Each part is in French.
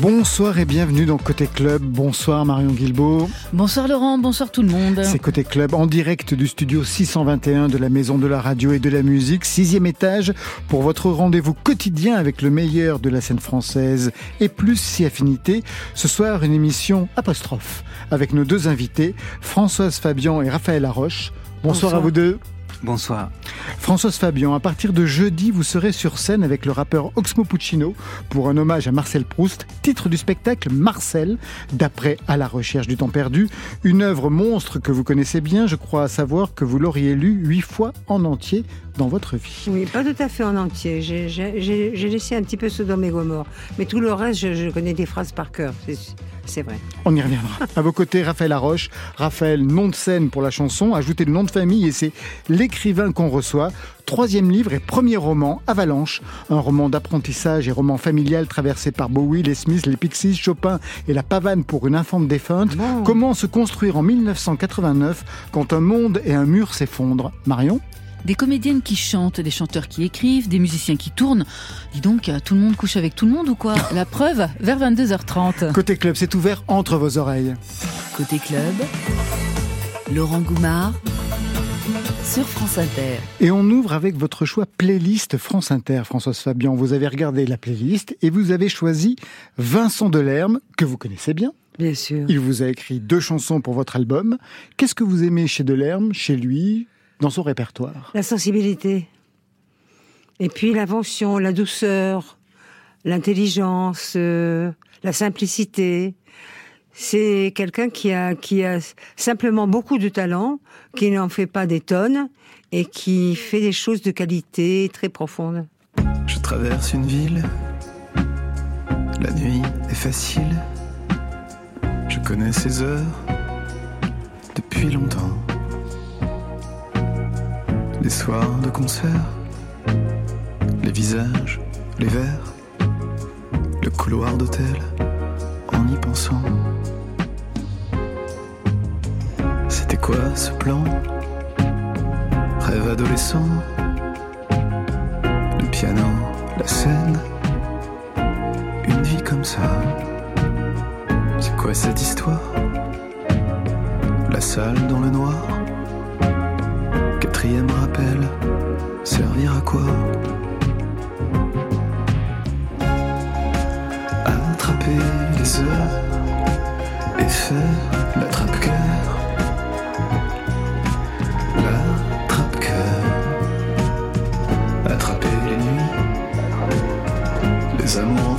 Bonsoir et bienvenue dans Côté Club. Bonsoir Marion Guilbault. Bonsoir Laurent, bonsoir tout le monde. C'est Côté Club en direct du studio 621 de la Maison de la Radio et de la Musique, sixième étage, pour votre rendez-vous quotidien avec le meilleur de la scène française et plus si affinité. Ce soir, une émission apostrophe avec nos deux invités, Françoise Fabian et Raphaël Laroche. Bonsoir, Bonsoir. à vous deux. Bonsoir. Françoise Fabian, à partir de jeudi, vous serez sur scène avec le rappeur Oxmo Puccino pour un hommage à Marcel Proust, titre du spectacle Marcel, d'après À la recherche du temps perdu, une œuvre monstre que vous connaissez bien, je crois savoir que vous l'auriez lu huit fois en entier dans votre vie. Oui, pas tout à fait en entier. J'ai- laissé un petit peu Sodome et Gomorre. Mais tout le reste, je, je connais des phrases par cœur. c'est- C'est vrai. On y reviendra. À vos côtés, Raphaël Laroche. Raphaël, nom de scène pour la chanson, ajoutez le nom de famille et c'est l'écrivain qu'on reçoit. Troisième livre et premier roman, Avalanche, un roman d'apprentissage et roman familial traversé par Bowie, les Smiths, les Pixies, Chopin et la pavane pour une infante défunte. Bon. Comment se construire en 1989 quand un monde et un mur s'effondrent? Marion? Des comédiennes qui chantent, des chanteurs qui écrivent, des musiciens qui tournent. Dis donc, tout le monde couche avec tout le monde ou quoi La preuve, vers 22h30. Côté club, c'est ouvert entre vos oreilles. Côté club, Laurent Goumard sur France Inter. Et on ouvre avec votre choix playlist France Inter, Françoise Fabian. Vous avez regardé la playlist et vous avez choisi Vincent Delerme, que vous connaissez bien. Bien sûr. Il vous a écrit deux chansons pour votre album. Qu'est-ce que vous aimez chez Delerme, chez lui, dans son répertoire La sensibilité. Et puis l'invention, la douceur, l'intelligence, euh, la simplicité. C'est quelqu'un qui a, qui a simplement beaucoup de talent, qui n'en fait pas des tonnes et qui fait des choses de qualité très profondes. Je traverse une ville. La nuit est facile. Je connais ces heures depuis longtemps. Les soirs de concert, les visages, les verres, le couloir d'hôtel, en y pensant. C'était quoi ce plan? Rêve adolescent. Le piano, la scène, une vie comme ça. C'est quoi cette histoire? La salle dans le noir, quatrième rappel, servir à quoi? Attraper les heures et faire l'attrape-cœur. L'attrape-cœur attraper les nuits, les amours en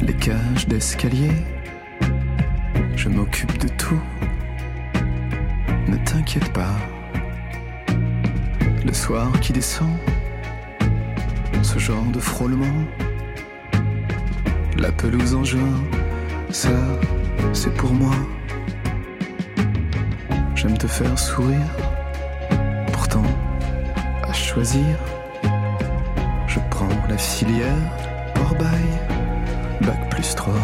les cages d'escalier. Je m'occupe de tout, ne t'inquiète pas. Le soir qui descend, ce genre de frôlement. La pelouse en juin, ça, c'est pour moi. J'aime te faire sourire. Pourtant, à choisir, prends la filière hors bail, bac plus 3.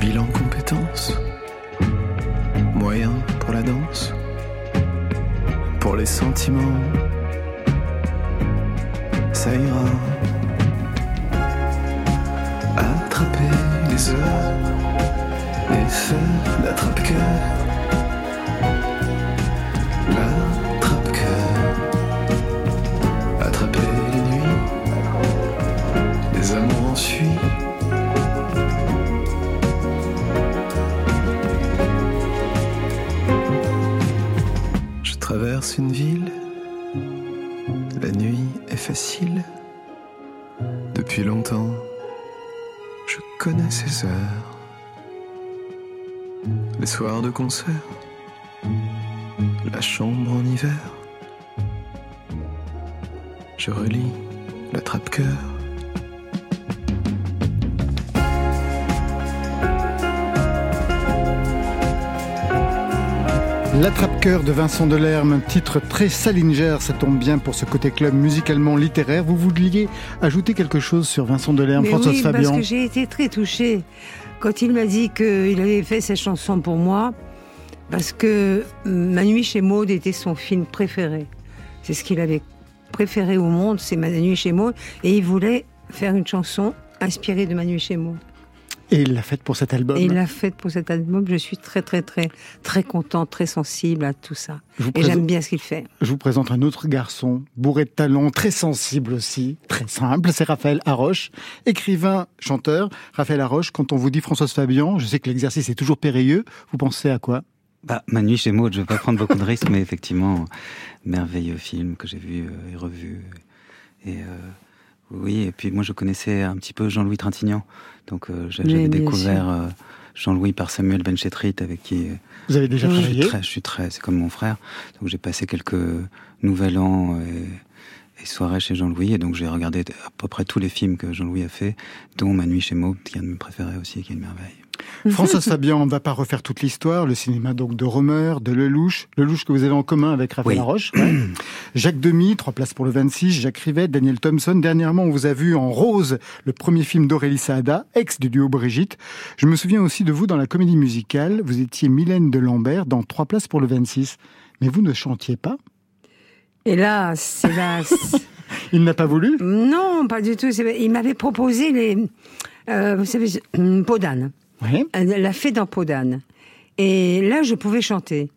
Bilan compétences, moyen pour la danse, pour les sentiments, ça ira attraper les heures et faire. L'attrape-cœur. Une ville, la nuit est facile. Depuis longtemps, je connais ces heures. Les soirs de concert, la chambre en hiver. Je relis l'attrape-cœur. L'attrape-cœur de Vincent Delerme, un titre très Salinger, ça tombe bien pour ce côté club musicalement littéraire. Vous vouliez ajouter quelque chose sur Vincent Delerme, Mais Françoise oui, Fabian parce que j'ai été très touchée quand il m'a dit qu'il avait fait cette chanson pour moi, parce que Ma nuit chez Maud était son film préféré. C'est ce qu'il avait préféré au monde, c'est Ma nuit chez Maud, et il voulait faire une chanson inspirée de Ma nuit chez Maud. Et il l'a faite pour cet album. Et il l'a faite pour cet album. Je suis très, très, très, très contente, très sensible à tout ça. Je Et présente- j'aime bien ce qu'il fait. Je vous présente un autre garçon, bourré de talent, très sensible aussi, très simple, c'est Raphaël Haroche, écrivain, chanteur. Raphaël Haroche, quand on vous dit Françoise Fabian, je sais que l'exercice est toujours périlleux, vous pensez à quoi? Bah, Ma nuit chez Maud, je vais pas prendre beaucoup de risques, mais effectivement, merveilleux film que j'ai vu euh, et revu. Et euh, oui, et puis moi je connaissais un petit peu Jean-Louis Trintignant, donc euh, j'avais découvert euh, Jean-Louis par Samuel Benchetrit, avec qui euh, Vous avez déjà Oui. je suis travaillé? très, je suis très, c'est comme mon frère, donc j'ai passé quelques nouvel an et, et soirées chez Jean-Louis, et donc j'ai regardé à peu près tous les films que Jean-Louis a fait, dont Ma nuit chez Maud, qui est un de mes préférés aussi, qui est une merveille. Françoise Fabian, on ne va pas refaire toute l'histoire, le cinéma donc de Romer, de Lelouch, Lelouch que vous avez en commun avec Raphaël Oui. Ouais. Jacques Demy, trois places pour le 26, Jacques Rivette, Daniel Thompson. Dernièrement, on vous a vu en Rose, le premier film d'Aurélie Saada, ex du duo Brigitte. Je me souviens aussi de vous dans la comédie musicale, vous étiez Mylène de Lambert dans trois places pour le 26. Mais vous ne chantiez pas Hélas, hélas. Il n'a pas voulu? Non, pas du tout. C'est- Il m'avait proposé les, euh, vous savez, une peau d'âne. Oui. Elle l'a fait dans Peau d'âne. Et là, je pouvais chanter.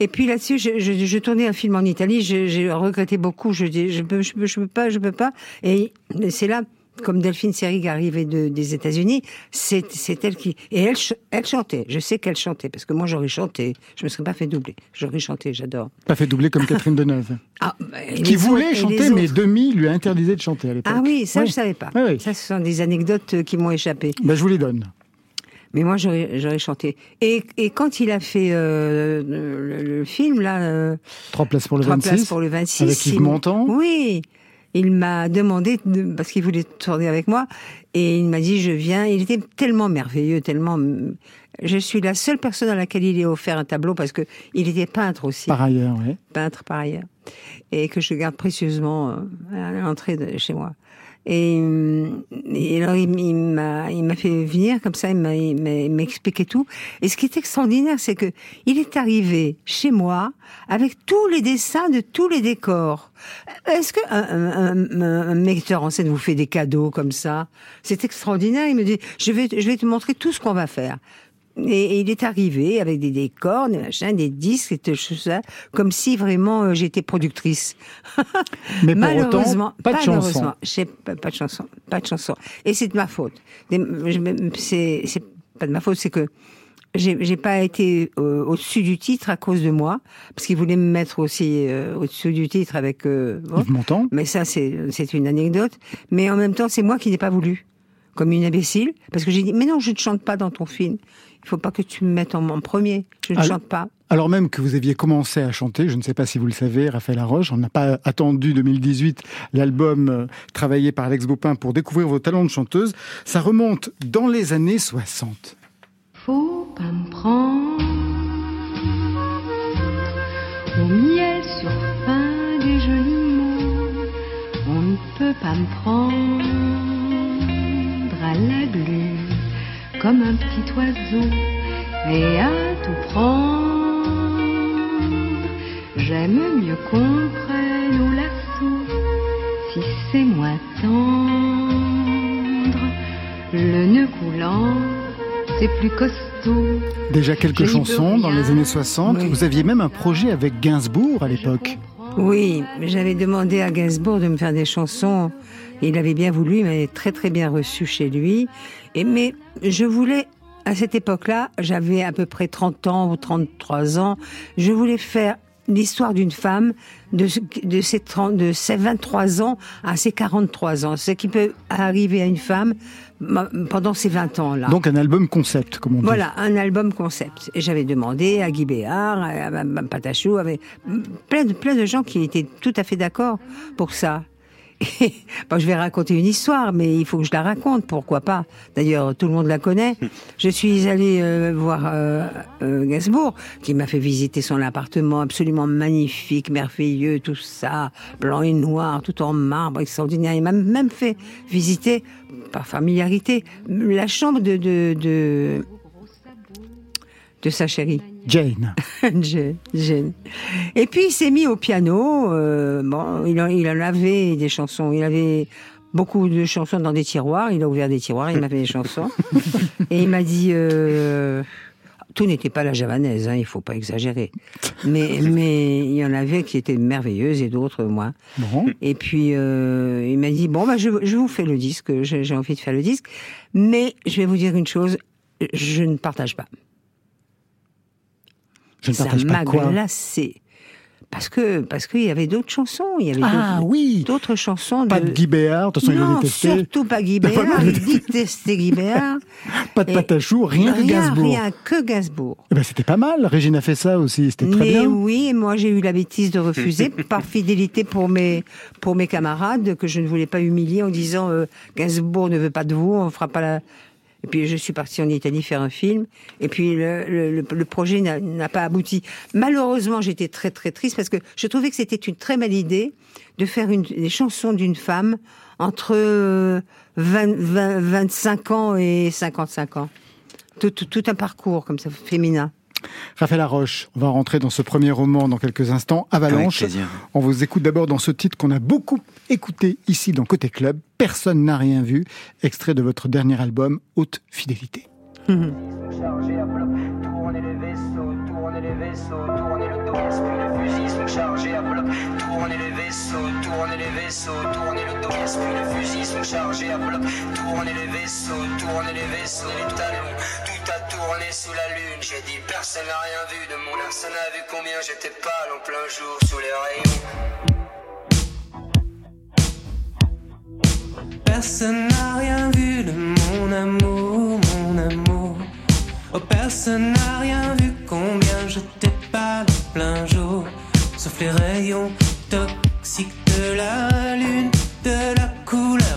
Et puis là-dessus, je, je, je tournais un film en Italie. J'ai regretté beaucoup. Je dis, je peux, je peux, je peux pas, je peux pas. Et c'est là, comme Delphine Seyrig arrivait de, des États-Unis, c'est elle qui et elle, elle chantait. Je sais qu'elle chantait parce que moi j'aurais chanté. Je me serais pas fait doubler. J'aurais chanté. J'adore. Pas fait doubler comme Catherine Deneuve. Ah, bah, qui voulait autres- chanter, mais. Demi lui interdisait de chanter à l'époque. Ah oui, ça Oui. je savais pas. Oui. Ça, ce sont des anecdotes euh, qui m'ont échappé. Ben, je vous les donne. Mais moi, j'aurais chanté. Et, et quand il a fait euh, le, le film, là, euh, Trois places pour le Trois 26. places pour le 26. Avec Yves Montand. Oui. Il m'a demandé, de- parce qu'il voulait tourner avec moi, et il m'a dit, je viens. Il était tellement merveilleux, tellement... Je suis la seule personne à laquelle il ait offert un tableau, parce que il était peintre aussi, Par ailleurs, oui. peintre par ailleurs, et que je garde précieusement euh, à l'entrée de chez moi. Et, hum, et alors il, il m'a fait venir comme ça, il m'a expliqué tout. Et ce qui est extraordinaire, c'est que il est arrivé chez moi avec tous les dessins de tous les décors. Est-ce que un- un- un metteur en scène vous fait des cadeaux comme ça? C'est extraordinaire. Il me dit je vais je vais te montrer tout ce qu'on va faire. Et, et il est arrivé avec des décors, des machins, des disques, et tout ça, comme si vraiment euh, j'étais productrice. Mais pour Malheureusement, autant, pas de chanson. pas, pas de chanson, pas de chanson. Et c'est de ma faute. C'est pas de ma faute, c'est que j'ai pas été euh, au-dessus du titre à cause de moi, parce qu'il voulait me mettre aussi euh, au-dessus du titre avec. euh, bon. Yves. Mais ça, c'est une anecdote. Mais en même temps, c'est moi qui n'ai pas voulu, comme une imbécile, parce que j'ai dit mais non, je ne chante pas dans ton film. Il faut pas que tu me mettes en, en premier. Je ne Ah, chante pas. Alors même que vous aviez commencé à chanter, je ne sais pas si vous le savez, Raphaël Haroche, on n'a pas attendu 2018 l'album euh, travaillé par Alex Baupin pour découvrir vos talents de chanteuse. Ça remonte dans les années 60. Faut pas me prendre au miel sur fin des jolis mots. On ne peut pas me prendre à la glu comme un petit oiseau et à tout prendre. J'aime mieux qu'on prenne au lasso si c'est moins tendre. Le nœud coulant, c'est plus costaud. Déjà quelques chansons dans les années 60. Oui. Vous aviez même un projet avec Gainsbourg à l'époque. Oui, mais j'avais demandé à Gainsbourg de me faire des chansons. Il avait bien voulu, il m'avait très très bien reçu chez lui. Et mais je voulais, à cette époque-là, j'avais à peu près 30 ans ou 33 ans, je voulais faire l'histoire d'une femme de, ses 30, de ses 23 ans à ses 43 ans. Ce qui peut arriver à une femme pendant ces 20 ans-là. Donc un album concept, comme on dit. Voilà, un album concept. Et j'avais demandé à Guy Béard, à Mme Patachou, avec plein de, plein de gens qui étaient tout à fait d'accord pour ça. bon, je vais raconter une histoire, mais il faut que je la raconte, pourquoi pas. D'ailleurs, tout le monde la connaît. Je suis allée euh, voir euh, euh, Gainsbourg, qui m'a fait visiter son appartement absolument magnifique, merveilleux, tout ça, blanc et noir, tout en marbre, extraordinaire. Il m'a même fait visiter, par familiarité, la chambre de, de, de, de sa chérie. Jane. Jane, Jane. Et puis il s'est mis au piano. euh, bon, il, en- il en avait des chansons. Il avait beaucoup de chansons dans des tiroirs. Il a ouvert des tiroirs. Il m'a fait des chansons. Et il m'a dit. euh, tout n'était pas la javanaise, hein, il faut pas exagérer. Mais mais il y en avait qui étaient merveilleuses et d'autres moins. Bon. Et puis euh, il m'a dit bon bah je, je vous fais le disque, j'ai envie de faire le disque, mais je vais vous dire une chose, je ne partage pas Je ne ça partage pas quoi. glacé. Parce que parce qu'il y avait d'autres chansons, il y avait Ah oui d'autres chansons. Pas de Guy Béard, de toute façon il non, détestait. surtout pas Guy Béard. Il détestait Guy Béard. Pas de Patachou, rien que Gainsbourg. Rien que Gainsbourg. Eh ben, c'était pas mal. Régine a fait ça aussi. C'était très Mais bien. oui, moi j'ai eu la bêtise de refuser par fidélité pour mes pour mes camarades que je ne voulais pas humilier en disant euh, Gainsbourg ne veut pas de vous, on fera pas la. Et puis je suis partie en Italie faire un film. Et puis le, le, le- projet n'a- pas abouti. Malheureusement, j'étais très très triste parce que je trouvais que c'était une très belle idée de faire une, des chansons d'une femme entre euh, 20, 20 25 ans et 55 ans. Tout, tout, tout un parcours comme ça féminin. Raphaël Laroche, on va rentrer dans ce premier roman dans quelques instants. Avalanche. On vous écoute d'abord dans ce titre qu'on a beaucoup écouté ici dans Côté Club. Personne n'a rien vu. Extrait de votre dernier album, Haute Fidélité. chargé à bloc, tournez les vaisseaux, tournez les vaisseaux, tournez le dos, puis le fusil sont chargés à bloc, tournez les vaisseaux, tournez les vaisseaux, tournez le dos, puis le fusil sont chargés à bloc, tournez les vaisseaux, tournez les vaisseaux, les talons, a tourné sous la lune, j'ai dit personne n'a rien vu de mon personne n'a vu combien j'étais pâle en plein jour sous les rayons. Personne n'a rien vu de mon amour, mon amour. Oh, personne n'a rien vu combien j'étais pâle en plein jour. Sauf les rayons toxiques de la lune, de la couleur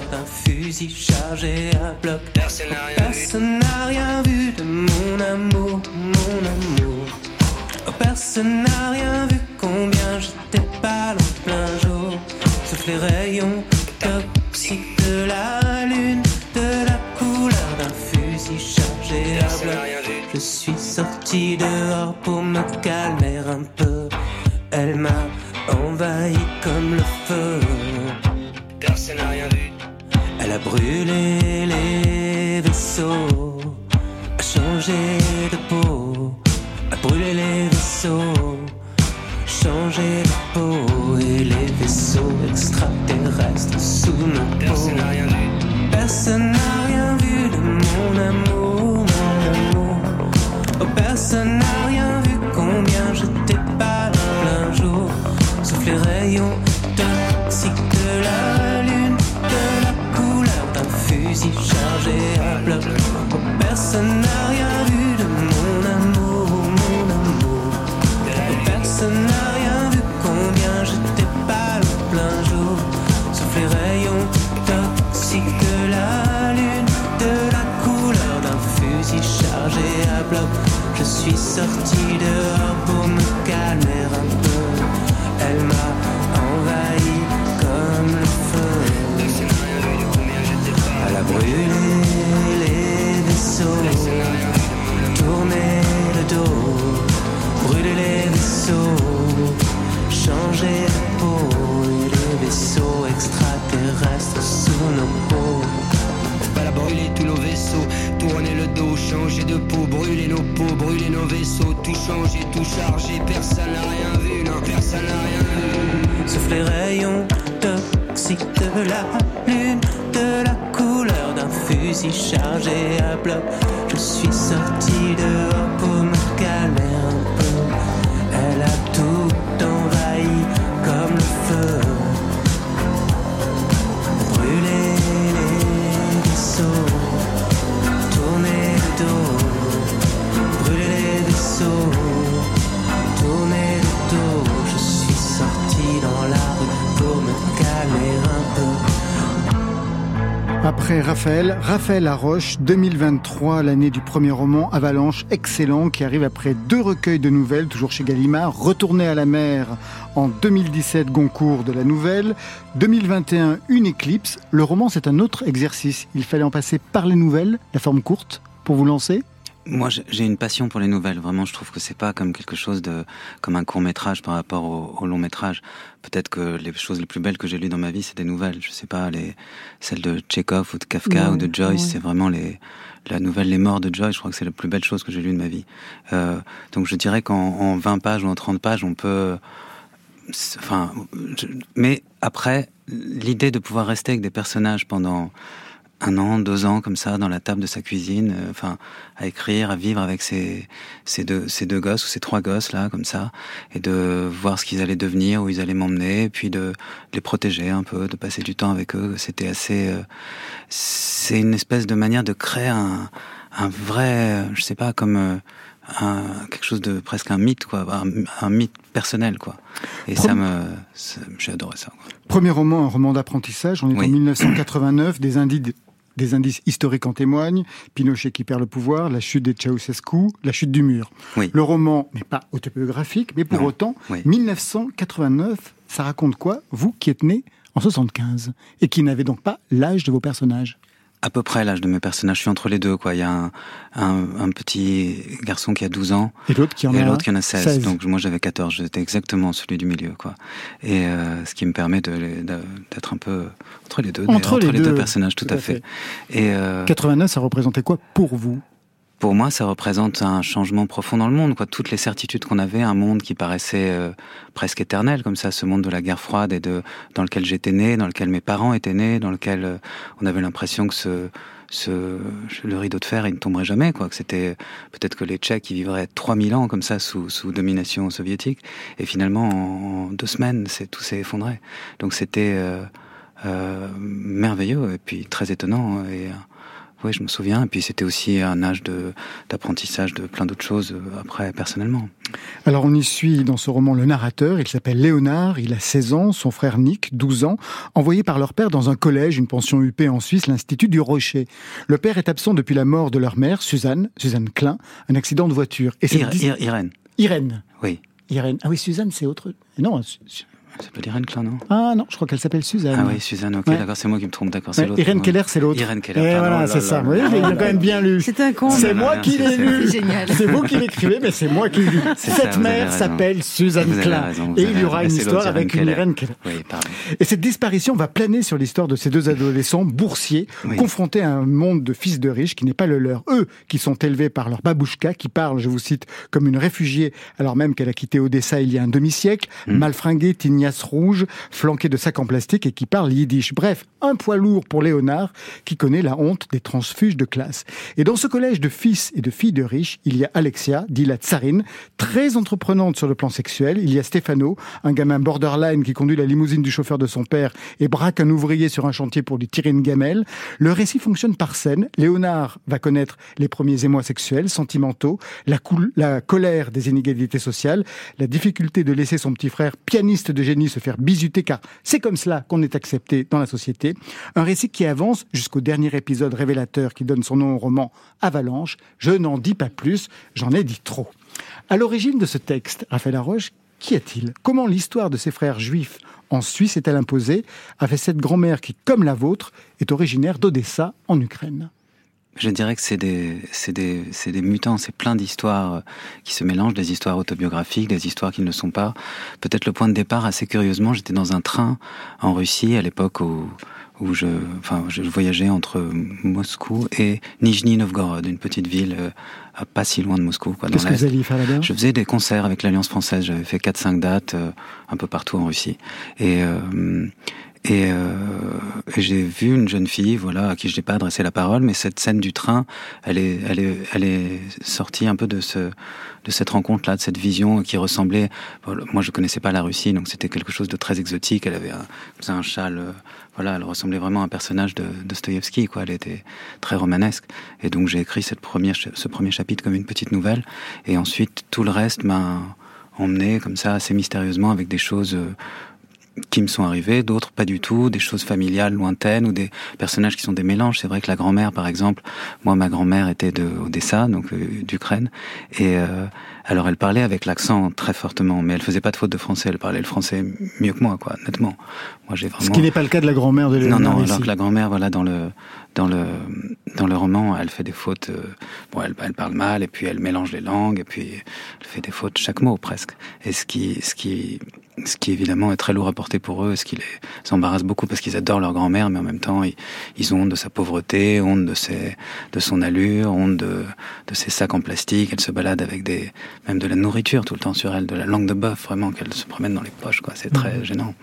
fusil chargé à bloc. Personne n'a rien vu. De mon amour, mon amour. Oh, personne n'a rien vu combien j'étais pâle en plein jour. Sauf les rayons toxiques de la lune, de la couleur d'un fusil chargé à bloc. Je suis sorti dehors pour me calmer un peu. Elle m'a envahi comme le feu. Personne n'a rien vu. Elle a brûlé les vaisseaux, a changé de peau, a brûlé les vaisseaux, changé de peau et les vaisseaux extraterrestres sous nos Personne n'a peaux. rien vu. Personne n'a rien vu de mon amour, mon amour. Oh, personne n'a personne n'a rien vu de mon amour, mon amour. Personne n'a rien vu combien j'étais pas en plein jour. Sauf les rayons toxiques de la lune, de la couleur d'un fusil chargé à bloc. Je suis sorti dehors pour me calmer. De brûler nos peaux, brûler nos vaisseaux, tout changer, tout charger, personne n'a rien vu, non, personne n'a rien vu. Sauf les rayons toxiques de la lune, de la couleur d'un fusil chargé à bloc. Je suis sorti dehors pour me calmer. Après Raphaël, Raphaël Laroche, 2023, l'année du premier roman Avalanche, excellent, qui arrive après deux recueils de nouvelles, toujours chez Gallimard, Retourner à la mer en 2017, Goncourt de la nouvelle, 2021, Une éclipse. Le roman, c'est un autre exercice. Il fallait en passer par les nouvelles, la forme courte, pour vous lancer? Moi, j'ai une passion pour les nouvelles. Vraiment, je trouve que c'est pas comme quelque chose de, comme un court métrage par rapport au, long métrage. Peut-être que les choses les plus belles que j'ai lues dans ma vie, c'est des nouvelles. Je sais pas, les, celles de Tchekhov ou de Kafka ou de Joyce. C'est vraiment les, la nouvelle Les Morts de Joyce. Je crois que c'est la plus belle chose que j'ai lue de ma vie. Euh, donc, je dirais qu'en 20 pages ou en 30 pages, on peut, enfin, mais après, l'idée de pouvoir rester avec des personnages pendant un an, deux ans comme ça dans la table de sa cuisine, euh, enfin à écrire, à vivre avec ces, ces deux ces deux gosses ou ces trois gosses là comme ça, et de voir ce qu'ils allaient devenir, où ils allaient m'emmener, puis de, les protéger un peu, de passer du temps avec eux. C'était assez, euh, c'est une espèce de manière de créer un, un vrai, je sais pas comme euh, un, quelque chose de presque un mythe quoi, un, mythe personnel quoi. Et ça me, j'ai adoré ça. Quoi. Premier roman, un roman d'apprentissage. On est en 1989, des indices des indices historiques en témoignent. Pinochet qui perd le pouvoir, la chute des Ceausescu, la chute du mur. Le roman n'est pas autobiographique, mais pour autant, 1989, ça raconte quoi Vous qui êtes né en 75 et qui n'avez donc pas l'âge de vos personnages? À peu près l'âge de mes personnages. Je suis entre les deux, quoi. Il y a un, un, un petit garçon qui a 12 ans. Et l'autre qui en a l'autre qui en a 16. Donc moi j'avais 14. J'étais exactement celui du milieu, quoi. Et euh, ce qui me permet d'être un peu entre les deux. Entre, les, deux, personnages, tout, à fait. Et euh, 89, ça représentait quoi pour vous? Pour moi, ça représente un changement profond dans le monde. Quoi. Toutes les certitudes qu'on avait, un monde qui paraissait euh, presque éternel, comme ça, ce monde de la guerre froide et de dans lequel j'étais né, dans lequel mes parents étaient nés, dans lequel euh, on avait l'impression que ce, ce, le rideau de fer, il ne tomberait jamais. Quoi. Que c'était peut-être que les Tchèques, ils vivraient 3000 ans comme ça sous, sous domination soviétique, et finalement, en, deux semaines, c'est tout s'est effondré. Donc c'était euh, euh, merveilleux et puis très étonnant et oui, je me souviens. Et puis c'était aussi un âge d'apprentissage de, plein d'autres choses euh, après personnellement. Alors on y suit dans ce roman le narrateur. Il s'appelle Léonard. Il a 16 ans. Son frère Nick, 12 ans, envoyé par leur père dans un collège, une pension UP en Suisse, l'Institut du Rocher. Le père est absent depuis la mort de leur mère, Suzanne, Suzanne Klein, un accident de voiture. Et Irène. Irène. Oui. Irène. Ah oui, Suzanne, c'est autre. Non, ça s'appelle Irène Klein, non? Ah non, je crois qu'elle s'appelle Suzanne. Ah oui, Suzanne, ok, d'accord, c'est moi qui me trompe, d'accord, c'est l'autre. Irène Keller, c'est l'autre. Irène Keller, Et voilà, c'est ça. Oui, j'ai quand même bien lu. C'est un con. C'est moi qui l'ai lu. C'est génial. C'est vous qui l'écrivez, mais c'est moi qui l'ai lu. Cette mère s'appelle Suzanne Klein. Et il y aura une histoire avec une Irène Keller. Oui, pardon. Et cette disparition va planer sur l'histoire de ces deux adolescents boursiers, confrontés à un monde de fils de riches qui n'est pas le leur. Eux, qui sont élevés par leur babouchka, qui parle, je vous cite, comme une réfugiée, alors même qu'elle a quitté Odessa il y a un demi-siècle, hmm. mal rouge, flanqué de sacs en plastique et qui parle yiddish. Bref, un poids lourd pour Léonard qui connaît la honte des transfuges de classe. Et dans ce collège de fils et de filles de riches, il y a Alexia, dit la tsarine, très entreprenante sur le plan sexuel. Il y a Stefano, un gamin borderline qui conduit la limousine du chauffeur de son père et braque un ouvrier sur un chantier pour lui tirer une gamelle. Le récit fonctionne par scène. Léonard va connaître les premiers émois sexuels, sentimentaux, la colère des inégalités sociales, la difficulté de laisser son petit frère pianiste de génie se faire bisuter car c'est comme cela qu'on est accepté dans la société. Un récit qui avance jusqu'au dernier épisode révélateur qui donne son nom au roman Avalanche. Je n'en dis pas plus, j'en ai dit trop. À l'origine de ce texte, Raphaël Laroche, qui est-il? Comment l'histoire de ses frères juifs en Suisse est-elle imposée? Avec cette grand-mère qui, comme la vôtre, est originaire d'Odessa en Ukraine je dirais que c'est des, mutants, c'est plein d'histoires euh, qui se mélangent, des histoires autobiographiques, des histoires qui ne le sont pas. Peut-être le point de départ, assez curieusement, j'étais dans un train en Russie à l'époque où, où je, enfin, je voyageais entre Moscou et Nijni Novgorod, une petite ville euh, pas si loin de Moscou. Qu'est-ce que vous alliez faire là-bas? Je faisais des concerts avec l'Alliance française. J'avais fait 4-5 dates euh, un peu partout en Russie. Et, et, euh, j'ai vu une jeune fille, voilà, à qui je n'ai pas adressé la parole, mais cette scène du train, elle est, elle est, elle est sortie un peu de ce, de cette rencontre-là, de cette vision qui ressemblait. moi, je connaissais pas la Russie, donc c'était quelque chose de très exotique. Elle avait un, un châle, euh, voilà, elle ressemblait vraiment à un personnage de Dostoïevski, quoi. Elle était très romanesque. Et donc j'ai écrit cette première, ce premier chapitre comme une petite nouvelle, et ensuite tout le reste m'a emmené comme ça assez mystérieusement avec des choses. Euh, qui me sont arrivées, d'autres pas du tout, des choses familiales lointaines ou des personnages qui sont des mélanges. C'est vrai que la grand-mère, par exemple, moi ma grand-mère était de Odessa, donc euh, d'Ukraine, et euh, alors elle parlait avec l'accent très fortement, mais elle faisait pas de faute de français, elle parlait le français mieux que moi, quoi, nettement. Moi j'ai vraiment. Ce qui n'est pas le cas de la grand-mère de Léonard Non, non, alors que la grand-mère, voilà, dans le dans le dans le roman, elle fait des fautes. euh, bon, elle, elle parle mal et puis elle mélange les langues et puis elle fait des fautes chaque mot presque. Et ce qui ce qui ce qui évidemment est très lourd à porter pour eux, ce qui les embarrasse beaucoup parce qu'ils adorent leur grand-mère, mais en même temps ils, ils ont honte de sa pauvreté, honte de ses de son allure, honte de de ses sacs en plastique. Elle se balade avec des même de la nourriture tout le temps sur elle, de la langue de bœuf vraiment qu'elle se promène dans les poches. quoi. C'est très gênant.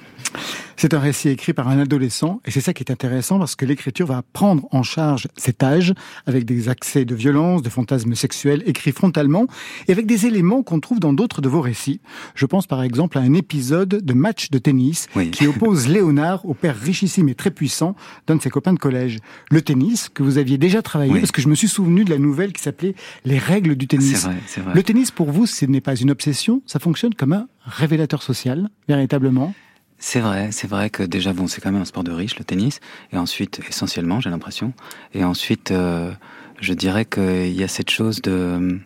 C'est un récit écrit par un adolescent et c'est ça qui est intéressant parce que l'écriture va prendre en charge cet âge avec des accès de violence, de fantasmes sexuels écrits frontalement et avec des éléments qu'on trouve dans d'autres de vos récits. Je pense par exemple à un épisode de match de tennis Oui. qui oppose Léonard au père richissime et très puissant d'un de ses copains de collège. Le tennis que vous aviez déjà travaillé Oui. parce que je me suis souvenu de la nouvelle qui s'appelait Les règles du tennis. C'est vrai, c'est vrai. Le tennis pour vous, ce n'est pas une obsession, ça fonctionne comme un révélateur social, véritablement? C'est vrai, c'est vrai que déjà bon, c'est quand même un sport de riche le tennis, et ensuite essentiellement, j'ai l'impression, et ensuite, euh, je dirais qu'il y a cette chose de,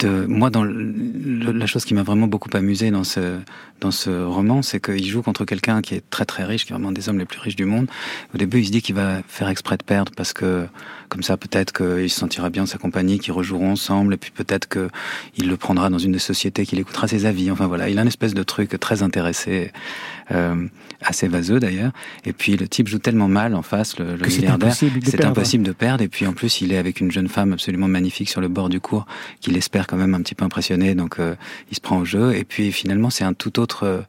de moi dans le- la chose qui m'a vraiment beaucoup amusé dans ce dans ce roman, c'est qu'il joue contre quelqu'un qui est très très riche, qui est vraiment un des hommes les plus riches du monde. Au début, il se dit qu'il va faire exprès de perdre parce que comme ça, peut-être qu'il se sentira bien de sa compagnie, qu'ils rejoueront ensemble, et puis peut-être que il le prendra dans une des sociétés, qu'il écoutera ses avis. Enfin voilà, il a une espèce de truc très intéressé, euh, assez vaseux d'ailleurs. Et puis le type joue tellement mal en face, le, le milliardaire, impossible de c'est perdre. impossible de perdre. Et puis en plus, il est avec une jeune femme absolument magnifique sur le bord du cours, qu'il espère quand même un petit peu impressionner. Donc euh, il se prend au jeu. Et puis finalement, c'est un tout autre euh,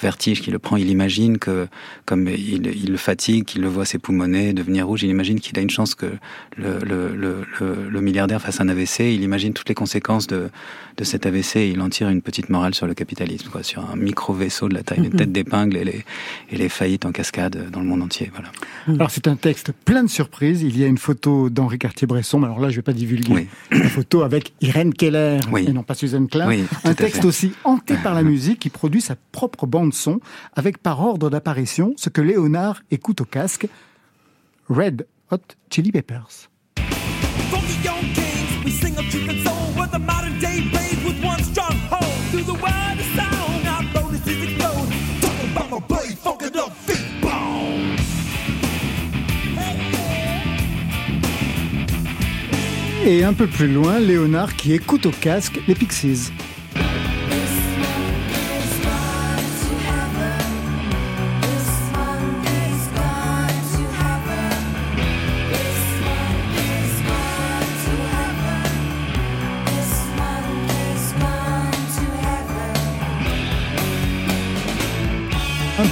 vertige qui le prend. Il imagine que, comme il, il le fatigue, qu'il le voit s'époumoner, devenir rouge, il imagine qu'il a une chance que le, le, le, le, le milliardaire fasse un AVC. Il imagine toutes les conséquences de, de cet AVC et il en tire une petite morale sur le capitalisme, quoi, sur un micro vaisseau de la taille d'une tête d'épingle et les, et les faillites en cascade dans le monde entier. Voilà. Alors c'est un texte plein de surprises. Il y a une photo d'Henri Cartier-Bresson. mais Alors là, je vais pas divulguer. Oui. Une photo avec Irène Keller Oui. et non pas Suzanne Klein. Oui, un texte fait. aussi hanté par la musique qui produit sa propre bande son avec par ordre d'apparition ce que Léonard écoute au casque. Red Hot Chili Peppers. Et un peu plus loin, Léonard qui écoute au casque les Pixies.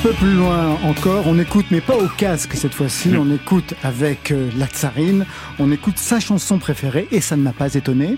Peu plus loin encore, on écoute, mais pas au casque cette fois-ci, on écoute avec euh, la tsarine, on écoute sa chanson préférée, et ça ne m'a pas étonné.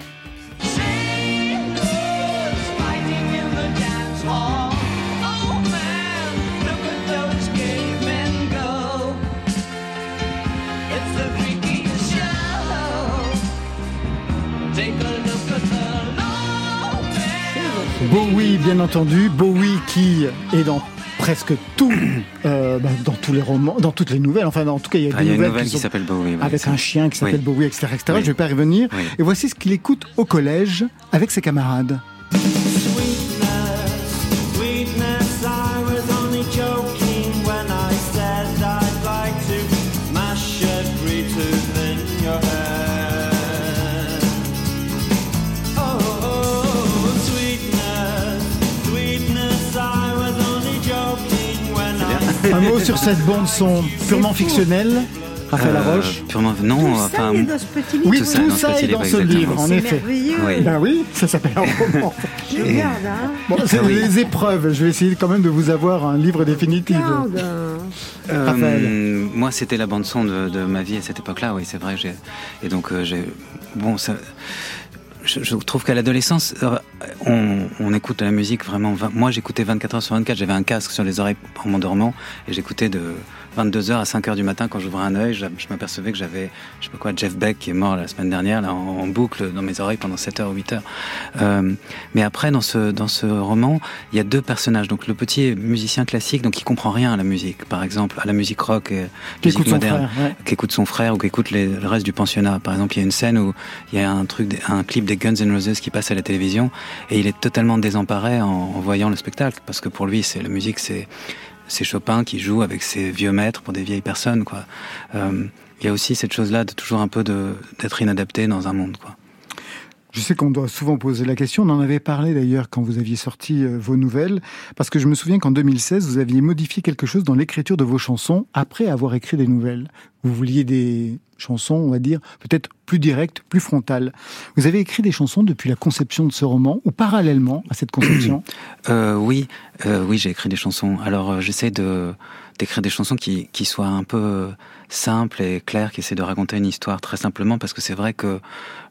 Bowie, bien entendu, Bowie qui est dans presque tout, euh, bah, dans tous les romans, dans toutes les nouvelles, enfin en tout cas il y a Ah, des il y a une nouvelles nouvelle qui s'appelle Bowie. ouais, avec un chien qui s'appelle Oui. Bowie, etc., etc. Oui. Je vais pas y revenir. Oui. Et voici ce qu'il écoute au collège avec ses camarades. Un mot sur cette bande son purement fictionnelle, Raphaël Euh, Laroche. Purement, non, Tout enfin. ça est dans ce petit livre. Oui, tout ça tout est dans ce ça petit est dans livre, ce exactement. livre, en effet. Oui. Ben oui, ça s'appelle un roman. Je regarde, hein. Bon, c'est Ah oui. les épreuves. Je vais essayer quand même de vous avoir un livre définitif. Regarde. Euh, Raphaël. moi, c'était la bande son de, de ma vie à cette époque-là. Oui, c'est vrai. Et donc, euh, j'ai bon, ça. Je, trouve qu'à l'adolescence, euh, on, écoute de la musique vraiment. Moi, j'écoutais 24 heures sur 24. J'avais un casque sur les oreilles en m'endormant et j'écoutais de 22 heures à 5 heures du matin quand j'ouvrais un œil. Je, je m'apercevais que j'avais, je sais pas quoi, Jeff Beck qui est mort la semaine dernière là, en, en boucle dans mes oreilles pendant 7 heures ou 8 heures. Euh, mais après, dans ce dans ce roman, il y a deux personnages. Donc le petit musicien classique, donc qui comprend rien à la musique, par exemple, à la musique rock et Qui musique écoute son moderne frère, ouais. qui écoute son frère ou qui écoute les- le reste du pensionnat. Par exemple, il y a une scène où il y a un truc, un clip des Guns N' Roses qui passe à la télévision et il est totalement désemparé en, en voyant le spectacle parce que pour lui, c'est la musique, c'est c'est Chopin qui joue avec ses vieux maîtres pour des vieilles personnes, quoi. Euh, il y a aussi cette chose-là de toujours un peu d'être inadapté dans un monde, quoi. Je sais qu'on doit souvent poser la question. On en avait parlé d'ailleurs quand vous aviez sorti euh, vos nouvelles, parce que je me souviens qu'en 2016, vous aviez modifié quelque chose dans l'écriture de vos chansons après avoir écrit des nouvelles. Vous vouliez des chansons, on va dire, peut-être plus directes, plus frontales. Vous avez écrit des chansons depuis la conception de ce roman ou parallèlement à cette conception Euh, oui, euh, oui, j'ai écrit des chansons. Alors j'essaie d'écrire des chansons qui soient un peu simples et claires, qui essaient de raconter une histoire très simplement, parce que c'est vrai que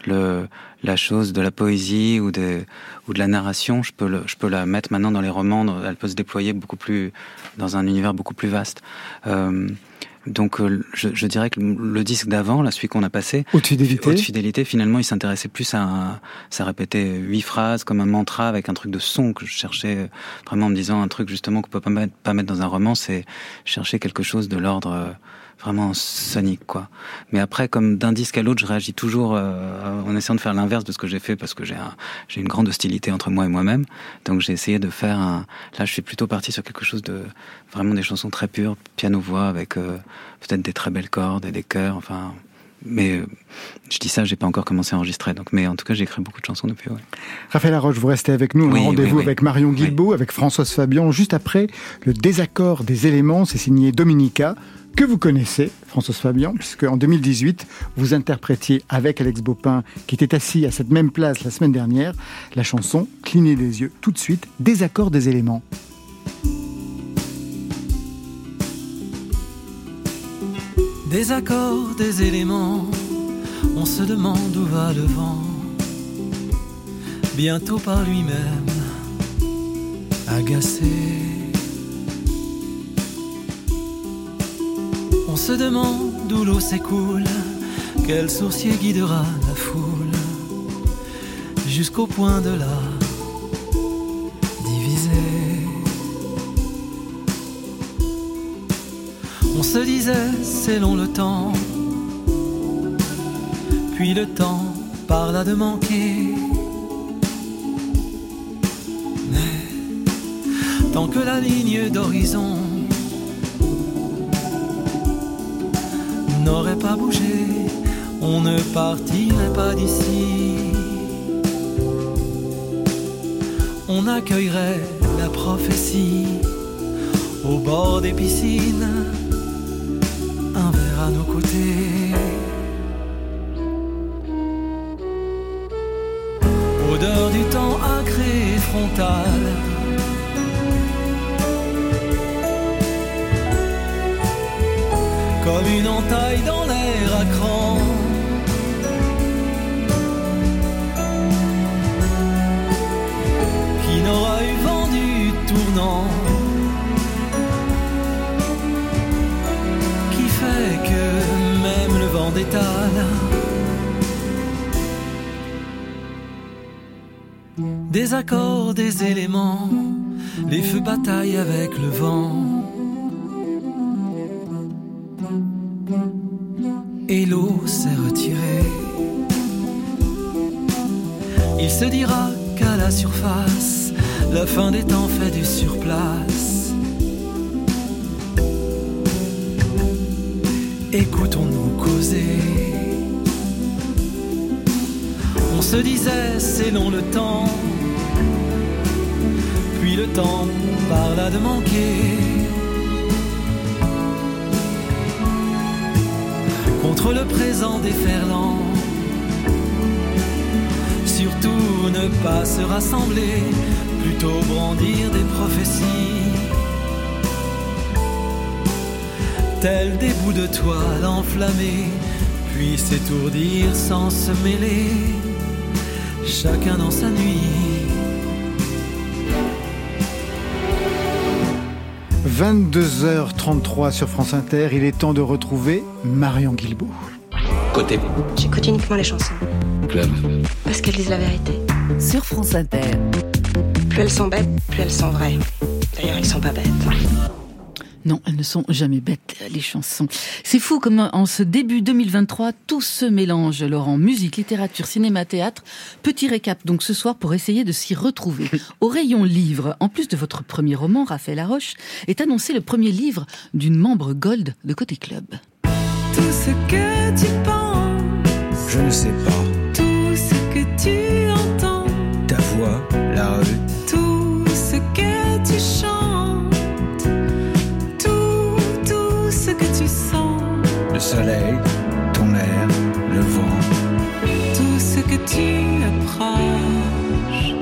le la chose de la poésie ou des ou de la narration, je peux le, je peux la mettre maintenant dans les romans. Elle peut se déployer beaucoup plus dans un univers beaucoup plus vaste. Euh, donc euh, je, je dirais que le, disque d'avant, là, celui qu'on a passé, Haute fidélité. Haute fidélité, finalement, il s'intéressait plus à, un- ça répétait huit phrases comme un mantra avec un truc de son que je cherchais vraiment en me disant un truc justement qu'on peut pas mettre, pas mettre dans un roman, c'est chercher quelque chose de l'ordre euh, vraiment sonique, quoi. Mais après, comme d'un disque à l'autre, je réagis toujours euh, en essayant de faire l'inverse de ce que j'ai fait parce que j'ai un, j'ai une grande hostilité entre moi et moi-même. Donc j'ai essayé de faire un, là, je suis plutôt parti sur quelque chose de vraiment des chansons très pures, piano-voix avec euh, peut-être des très belles cordes et des chœurs, enfin. Mais euh, je dis ça, j'ai pas encore commencé à enregistrer. Donc, mais en tout cas, j'ai écrit beaucoup de chansons depuis. Ouais. Raphaël Laroche, vous restez avec nous. On Oui, a rendez-vous oui, oui. avec Marion Guilbeault, avec Françoise Fabian, juste après le désaccord des éléments. C'est signé Dominica, que vous connaissez, Françoise Fabian, puisque en 2018, vous interprétiez avec Alex Bopin, qui était assis à cette même place la semaine dernière, la chanson Cligner des yeux. Tout de suite, désaccord des éléments. Des accords, des éléments, on se demande où va le vent. Bientôt par lui-même, agacé. Se demande où l'eau s'écoule, quel sourcier guidera la foule, jusqu'au point de la diviser. On se disait, c'est long le temps. Puis le temps parla de manquer. Mais tant que la ligne d'horizon n'aurait pas bougé, on ne partirait pas d'ici. On accueillerait la prophétie au bord des piscines un verre à nos côtés. Entaille dans l'air à cran. Qui n'aura eu vent du tournant? qui fait que même le vent détale? Des accords, des éléments, les feux bataillent avec le vent. Temps parla de manquer. Contre le présent déferlant. Surtout ne pas se rassembler, plutôt brandir des prophéties tels des bouts de toile enflammés, puis s'étourdir sans se mêler, chacun dans sa nuit. 22h33 sur France Inter, il est temps de retrouver Marion Guilbault. Côté J'écoute uniquement les chansons. club. Parce qu'elles disent la vérité. Sur France Inter. Plus elles sont bêtes, plus elles sont vraies. D'ailleurs, elles sont pas bêtes. Non, elles ne sont jamais bêtes, les chansons. C'est fou comme en ce début 2023, tout se mélange, Laurent. Musique, littérature, cinéma, théâtre. Petit récap donc ce soir pour essayer de s'y retrouver. Au rayon livre, en plus de votre premier roman, Raphaël Laroche, est annoncé le premier livre d'une membre Gold de Côté Club. Tout ce que tu penses, Je ne sais pas. Soleil, ton air, le vent. tout ce que tu approches,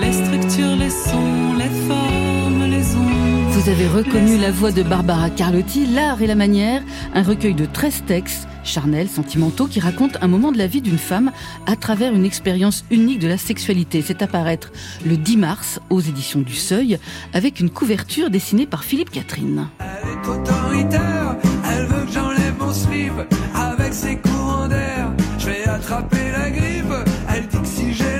les structures, les sons, les formes, les ondes. Vous avez reconnu la voix de Barbara Carlotti, L'art et la manière, un recueil de 13 textes charnels, sentimentaux, qui racontent un moment de la vie d'une femme à travers une expérience unique de la sexualité. C'est à paraître le 10 mars aux éditions du Seuil, avec une couverture dessinée par Philippe Catherine. Elle est autoritaire, elle veut que avec ses courants d'air. Je vais attraper la grippe, elle dit que si j'ai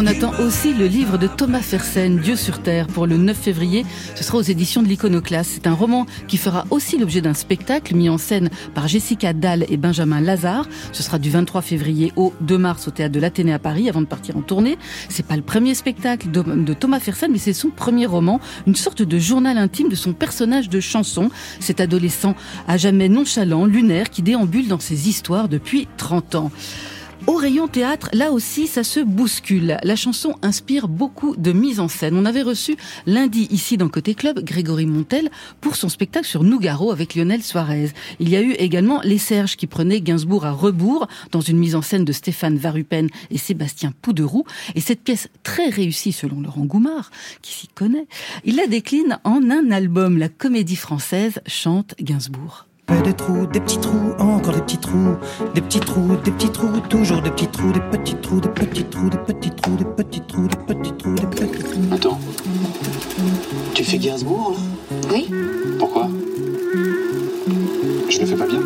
On attend aussi le livre de Thomas Fersen, Dieu sur Terre, pour le 9 février. Ce sera aux éditions de l'Iconoclaste. C'est un roman qui fera aussi l'objet d'un spectacle mis en scène par Jessica Dahl et Benjamin Lazare. Ce sera du 23 février au 2 mars au théâtre de l'Athénée à Paris avant de partir en tournée. C'est pas le premier spectacle de Thomas Fersen, mais c'est son premier roman, une sorte de journal intime de son personnage de chanson, cet adolescent à jamais nonchalant, lunaire, qui déambule dans ses histoires depuis 30 ans. Au rayon théâtre, là aussi, ça se bouscule. La chanson inspire beaucoup de mise en scène. On avait reçu lundi ici dans Côté Club Grégory Montel pour son spectacle sur Nougaro avec Lionel Suarez. Il y a eu également Les Serges qui prenaient Gainsbourg à rebours dans une mise en scène de Stéphane Varupen et Sébastien Pouderoux. Et cette pièce très réussie selon Laurent Goumard, qui s'y connaît, il la décline en un album. La comédie française chante Gainsbourg. Des trous, des petits trous, encore des petits trous, des petits trous, des petits trous, toujours des petits trous, des petits trous, des petits trous, des petits trous, des petits trous, des petits trous, des petits trous. Attends. Tu fais Gainsbourg, là Oui Pourquoi Je le fais pas bien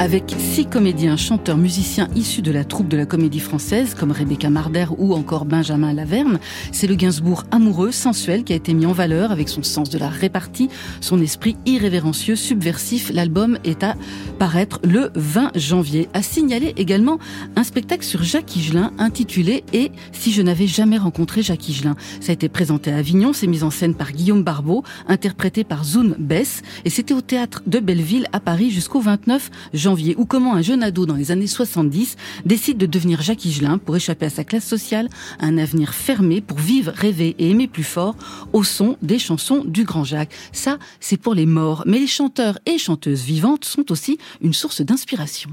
Avec six comédiens, chanteurs, musiciens issus de la troupe de la comédie française, comme Rebecca Marder ou encore Benjamin Laverne, c'est le Gainsbourg amoureux, sensuel, qui a été mis en valeur avec son sens de la répartie, son esprit irrévérencieux, subversif. L'album est à paraître le 20 janvier. À signaler également un spectacle sur Jacques Higelin intitulé Et si je n'avais jamais rencontré Jacques Higelin. Ça a été présenté à Avignon, c'est mis en scène par Guillaume Barbeau, interprété par Zoun Bess, et c'était au théâtre de Belleville à Paris jusqu'au 29 janvier ou comment un jeune ado dans les années 70 décide de devenir Jacques Higelin pour échapper à sa classe sociale, un avenir fermé pour vivre, rêver et aimer plus fort au son des chansons du grand Jacques. Ça, c'est pour les morts, mais les chanteurs et chanteuses vivantes sont aussi une source d'inspiration.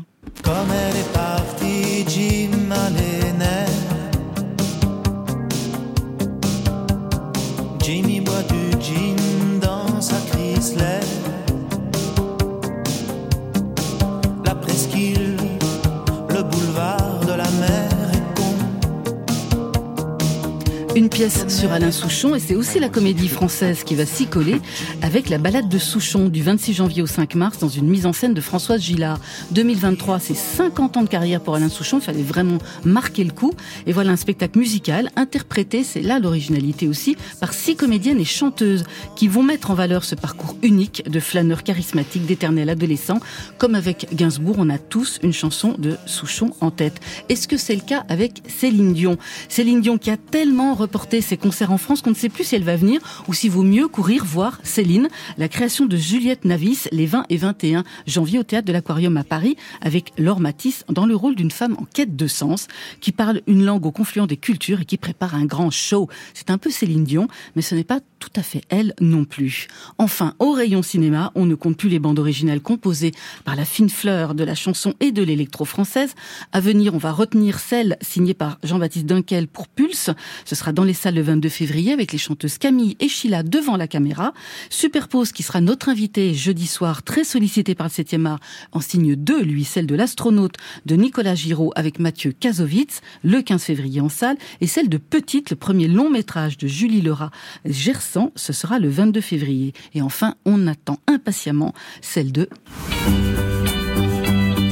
Une pièce sur Alain Souchon et c'est aussi la comédie française qui va s'y coller avec la balade de Souchon du 26 janvier au 5 mars dans une mise en scène de Françoise Gillard. 2023, c'est 50 ans de carrière pour Alain Souchon, il fallait vraiment marquer le coup. Et voilà un spectacle musical interprété, c'est là l'originalité aussi, par six comédiennes et chanteuses qui vont mettre en valeur ce parcours unique de flâneur charismatique, d'éternel adolescent. Comme avec Gainsbourg, on a tous une chanson de Souchon en tête. Est-ce que c'est le cas avec Céline Dion? Céline Dion qui a tellement reporté ses concerts en France qu'on ne sait plus si elle va venir ou s'il vaut mieux courir voir Céline, la création de Juliette Navis les 20 et 21 janvier au théâtre de l'Aquarium à Paris avec Laure Matisse dans le rôle d'une femme en quête de sens qui parle une langue au confluent des cultures et qui prépare un grand show. C'est un peu Céline Dion, mais ce n'est pas tout à fait elle non plus. Enfin, au rayon cinéma, on ne compte plus les bandes originales composées par la fine fleur de la chanson et de l'électro-française. À venir, on va retenir celle signée par Jean-Baptiste Dunkel pour Pulse. Ce sera dans les salles le 22 février avec les chanteuses Camille et Sheila devant la caméra. Superpose qui sera notre invité jeudi soir, très sollicité par le 7e art, en signe 2, lui, celle de l'astronaute de Nicolas Giraud avec Mathieu Kazovitz, le 15 février en salle, et celle de Petite, le premier long métrage de Julie Lerat Gersan, ce sera le 22 février. Et enfin, on attend impatiemment celle de...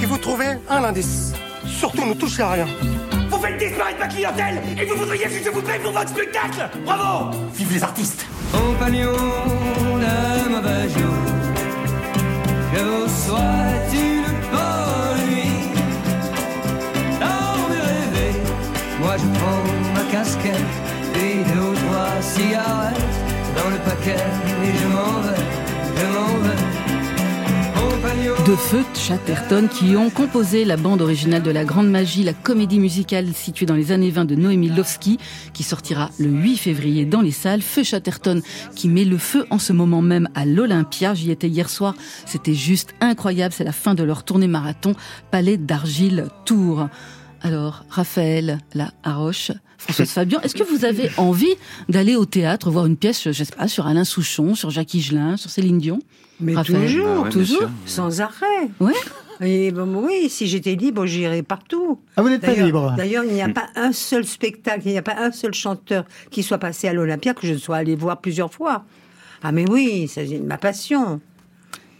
Et vous trouvez un indice. Surtout ne touchez à rien. Vous faites disparaître ma clientèle et vous voudriez que je vous paye pour votre spectacle Bravo Vive les artistes Compagnon de mauvais jour, je vous souhaite une bonne nuit. Dans mes rêves, moi je prends ma casquette et deux ou trois cigarettes dans le paquet et je m'en vais, je m'en vais. De Feu Chatterton qui ont composé la bande originale de La Grande Magie, la comédie musicale située dans les années 20 de Noémie Lovski, qui sortira le 8 février dans les salles. Feu Chatterton qui met le feu en ce moment même à l'Olympia. J'y étais hier soir. C'était juste incroyable. C'est la fin de leur tournée marathon Palais d'Argile Tour. Alors, Raphaël, la Haroche, Françoise Fabian, est-ce que vous avez envie d'aller au théâtre voir une pièce, je sais pas, sur Alain Souchon, sur Jacques Higelin, sur Céline Dion? Mais Raphaël toujours, Bah ouais, toujours, sûr. sans arrêt. Ouais. Et bon, oui, si j'étais libre, j'irais partout. Ah, vous n'êtes pas D'ailleurs- libre D'ailleurs, il n'y a pas un seul spectacle, il n'y a pas un seul chanteur qui soit passé à l'Olympia que je ne sois allé voir plusieurs fois. Ah mais oui, c'est ma passion.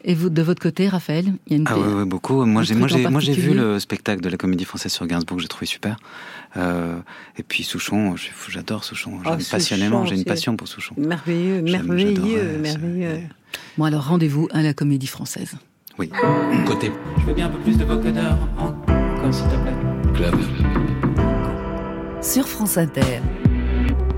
Et vous, de votre côté, Raphaël, il y a une Ah ouais, beaucoup. Moi, j'ai, moi, j'ai, moi, j'ai vu le spectacle de la Comédie Française sur Gainsbourg, que j'ai trouvé super. Euh, et puis Souchon, j'adore Souchon. J'aime Souchon, passionnément. J'ai une passion pour Souchon. Merveilleux, J'aime, merveilleux, merveilleux. Bon alors rendez-vous à la Comédie Française. Oui. Côté Je veux bien un peu plus de vocodeur encore, s'il te plaît. club. Sur France Inter.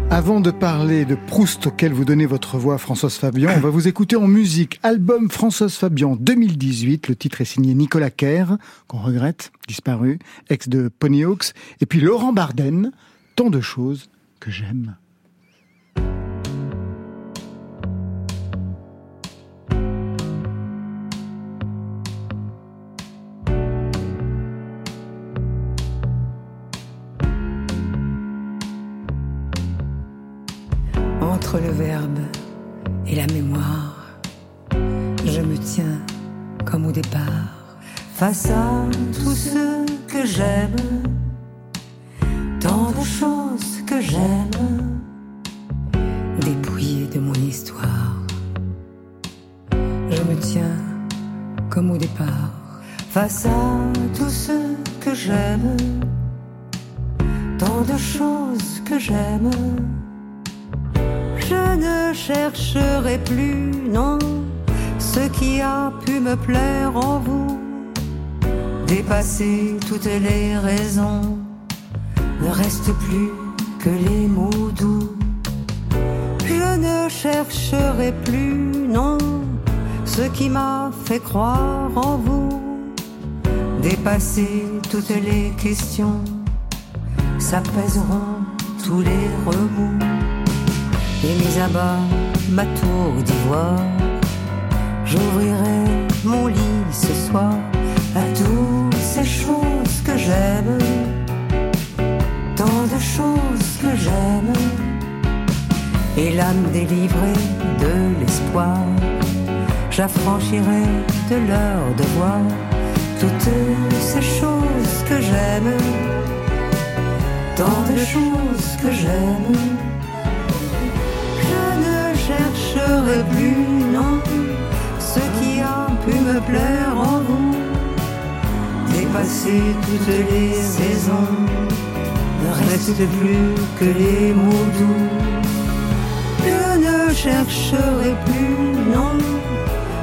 Avant de parler de Proust auquel vous donnez votre voix, Françoise Fabian, on va vous écouter en musique. Album Françoise Fabian 2018. Le titre est signé Nicolas Kerr, qu'on regrette, disparu, ex de Ponyhawks. Et puis Laurent Barden, tant de choses que j'aime. Et la mémoire, je me tiens comme au départ, face à tout ce que j'aime, tant de choses que j'aime, dépouillé de mon histoire. Je me tiens comme au départ, face à tout ce que j'aime, tant de choses que j'aime. Je ne chercherai plus, non, ce qui a pu me plaire en vous. Dépasser toutes les raisons, ne reste plus que les mots doux. Je ne chercherai plus, non, ce qui m'a fait croire en vous. Dépasser toutes les questions, s'apaiseront tous les remous et mis à bas ma tour d'ivoire. J'ouvrirai mon lit ce soir à toutes ces choses que j'aime, tant de choses que j'aime, et l'âme délivrée de l'espoir. J'affranchirai de leur devoir toutes ces choses que j'aime, tant de choses que j'aime. Chercherai plus, non, ce qui a pu me plaire en vous. Dépasser toutes les saisons, ne reste plus que les mots doux. Je ne chercherai plus, non,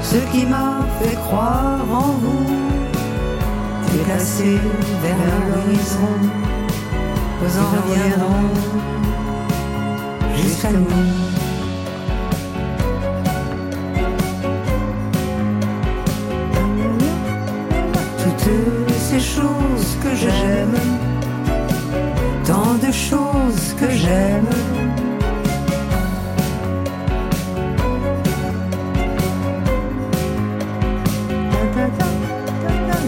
ce qui m'a fait croire en vous. Déplacer vers l'horizon, nous en reviendrons jusqu'à nous. Tant de choses que j'aime, tant de choses que j'aime.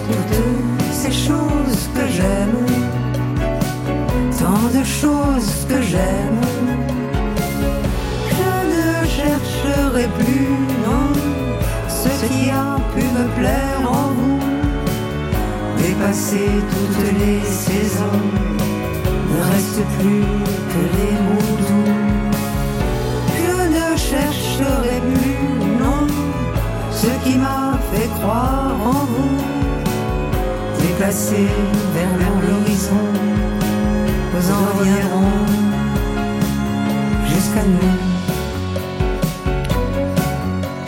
Toutes ces choses que j'aime, tant de choses que j'aime. Je ne chercherai plus non, ce qui a pu me plaire en vous. Dépasser toutes les saisons, ne reste plus que les mots doux. Je ne chercherai plus, non, ce qui m'a fait croire en vous. Déplacer vers l'horizon, nous en reviendrons jusqu'à nous.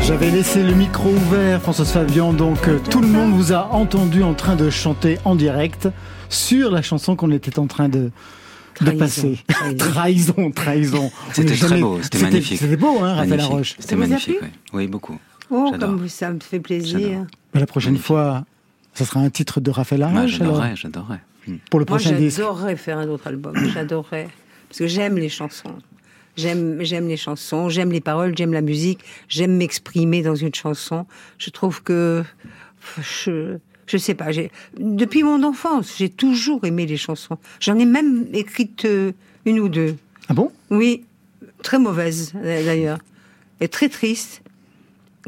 J'avais laissé le micro ouvert, Françoise Fabian, donc euh, tout le monde vous a entendu en train de chanter en direct sur la chanson qu'on était en train de, passer. Trahison, trahison. C'était très jamais- beau, c'était magnifique. C'était beau, hein, Raphaël. Laroche. C'était magnifique, oui. Oui, beaucoup. Oh, J'adore. comme vous, ça me fait plaisir. Mais la prochaine fois, ça sera un titre de Raphaël Moi, Laroche, j'adorerais, j'adorerais. Hmm. Pour le Moi, prochain disque. j'adorerais faire un autre album. J'adorerais. Parce que j'aime les chansons. J'aime, j'aime les chansons, j'aime les paroles, j'aime la musique, j'aime m'exprimer dans une chanson. Je trouve que, je, je sais pas, j'ai, depuis mon enfance, j'ai toujours aimé les chansons. J'en ai même écrite euh, une ou deux. Ah bon? Oui, très mauvaise d'ailleurs. Et très triste.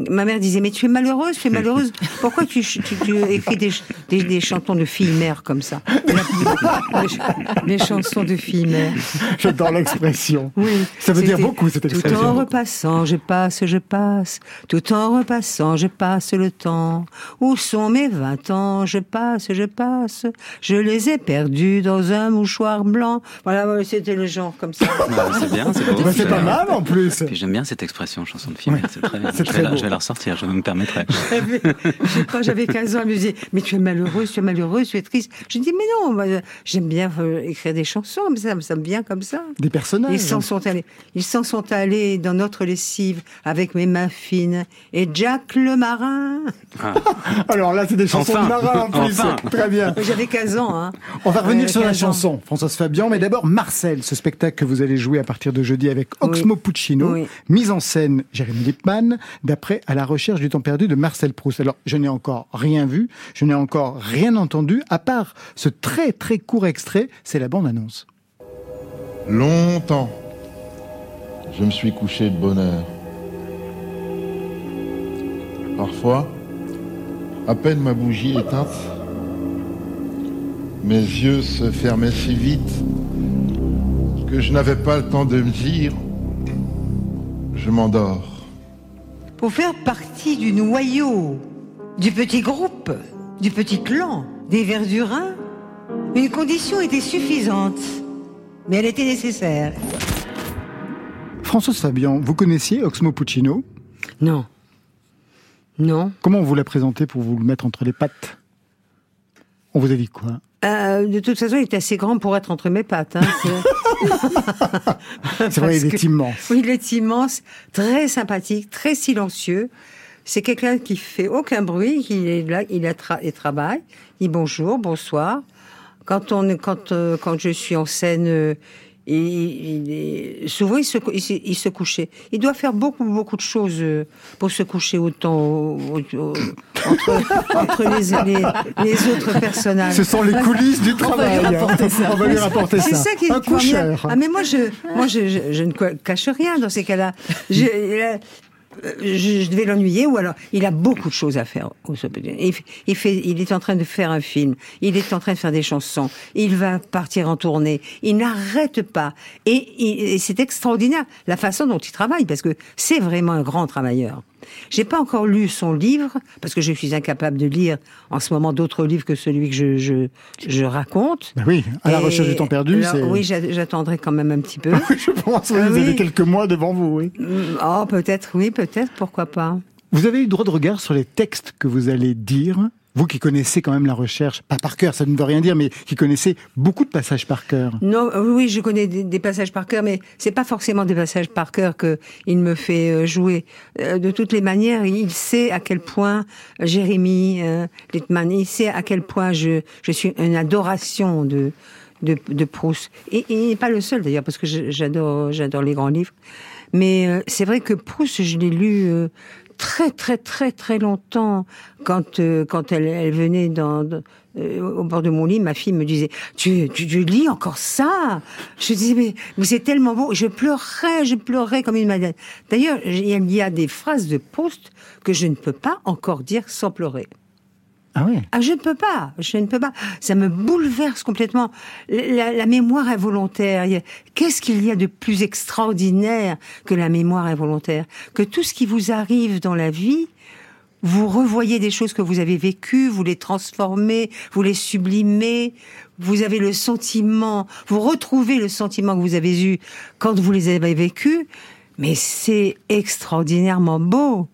Ma mère disait, mais tu es malheureuse, tu es malheureuse. Pourquoi tu, tu, tu écris des, des, des chantons de filles mères comme ça? Les chansons de filles mères. J'adore l'expression. Oui. Ça veut dire beaucoup, cette Tout en expression. repassant, je passe, je passe. Tout en repassant, je passe le temps. Où sont mes vingt ans? Je passe, je passe. Je les ai perdus dans un mouchoir blanc. Voilà, c'était le genre comme ça. Bah, c'est bien, c'est beau. Bah, c'est pas mal en plus. J'aime bien cette expression, chanson de. C'est très bien. c'est très la, beau. Je vais la ressortir, je me permettrai. Pas, j'avais 15 ans, elle me disait, mais tu es malheureuse, tu es malheureuse, tu es triste. Je dis, mais non, moi, j'aime bien euh, écrire des chansons, mais ça, ça me vient comme ça. Des personnages. Ils s'en sont allés, ils s'en sont allés dans notre lessive avec mes mains fines et Jack le marin. Alors là, c'est des chansons Enfin. de marins en plus. Enfin. Très bien. J'avais 15 ans, hein. On va revenir Euh, sur la 15 ans. chanson, Françoise Fabian, mais d'abord Marcel, ce spectacle que vous allez jouer à partir de jeudi avec Oxmo Puccino, Oui. mise en scène Jérémy Lippmann, d'après À la recherche du temps perdu de Marcel Proust. Alors, je n'ai encore rien vu, je n'ai encore rien entendu, à part ce très très court extrait, c'est la bande-annonce. Longtemps, je me suis couché de bonne heure. Parfois, à peine ma bougie éteinte, mes yeux se fermaient si vite que je n'avais pas le temps de me dire je m'endors. Pour faire partie du noyau, du petit groupe, du petit clan, des Verdurins, une condition était suffisante, mais elle était nécessaire. Françoise Fabian, vous connaissiez Oxmo Puccino? Non. Non. Comment on vous l'a présenté pour vous le mettre entre les pattes? On vous a dit quoi? Euh, de toute façon, il est assez grand pour être entre mes pattes. hein, c'est- vrai, il est que- immense. Oui, il est immense, très sympathique, très silencieux. C'est quelqu'un qui fait aucun bruit, qui est là, il, a tra- il travaille, il dit bonjour, bonsoir. Quand on, quand, euh, quand je suis en scène, euh, il est- souvent il se, il, se- il se couchait. Il doit faire beaucoup, beaucoup de choses euh, pour se coucher autant au- au- au- entre, entre les, les, les autres personnages. Ce sont les coulisses du On va lui travail. rapporter ça. On va lui rapporter C'est ça. ça qui est Un coucheur. Ah mais moi je, moi je, je, je ne cache rien dans ces cas-là. Je, devais l'ennuyer ou alors il a beaucoup de choses à faire. Il, fait, il est en train de faire un film. Il est en train de faire des chansons. Il va partir en tournée. Il n'arrête pas. Et c'est extraordinaire la façon dont il travaille parce que c'est vraiment un grand travailleur. J'ai pas encore lu son livre parce que je suis incapable de lire en ce moment d'autres livres que celui que je, je, je raconte. Ben oui, à la Et recherche du temps perdu, alors, Oui, j'a- j'attendrai quand même un petit peu. Je pense que Ah vous oui. avez quelques mois devant vous, oui. Mm, Oh, peut-être, oui, peut-être, pourquoi pas. Vous avez eu droit de regard sur les textes que vous allez dire Vous qui connaissez quand même la recherche, pas par cœur, ça ne veut rien dire, mais qui connaissez beaucoup de passages par cœur. Non, euh, oui, je connais des, passages par cœur, mais c'est pas forcément des passages par cœur que il me fait euh, jouer. Euh, de toutes les manières, il sait à quel point Jérémy Littmann, il sait à quel point je je suis une adoration de de, de Proust. Et, il n'est pas le seul d'ailleurs, parce que j'adore j'adore les grands livres. Mais c'est vrai que Proust, je l'ai lu très très très très longtemps, quand euh, quand elle, elle venait dans, euh, au bord de mon lit, ma fille me disait tu, tu, tu lis encore ça? Je disais mais, mais c'est tellement beau. Je pleurais, je pleurais comme une madeleine. D'ailleurs, il y a des phrases de Proust que je ne peux pas encore dire sans pleurer. Ah ouais Ah, je ne peux pas, je ne peux pas. Ça me bouleverse complètement. La, la mémoire involontaire, qu'est-ce qu'il y a de plus extraordinaire que la mémoire involontaire Que tout ce qui vous arrive dans la vie, vous revoyez des choses que vous avez vécues, vous les transformez, vous les sublimez, vous avez le sentiment, vous retrouvez le sentiment que vous avez eu quand vous les avez vécus, mais c'est extraordinairement beau.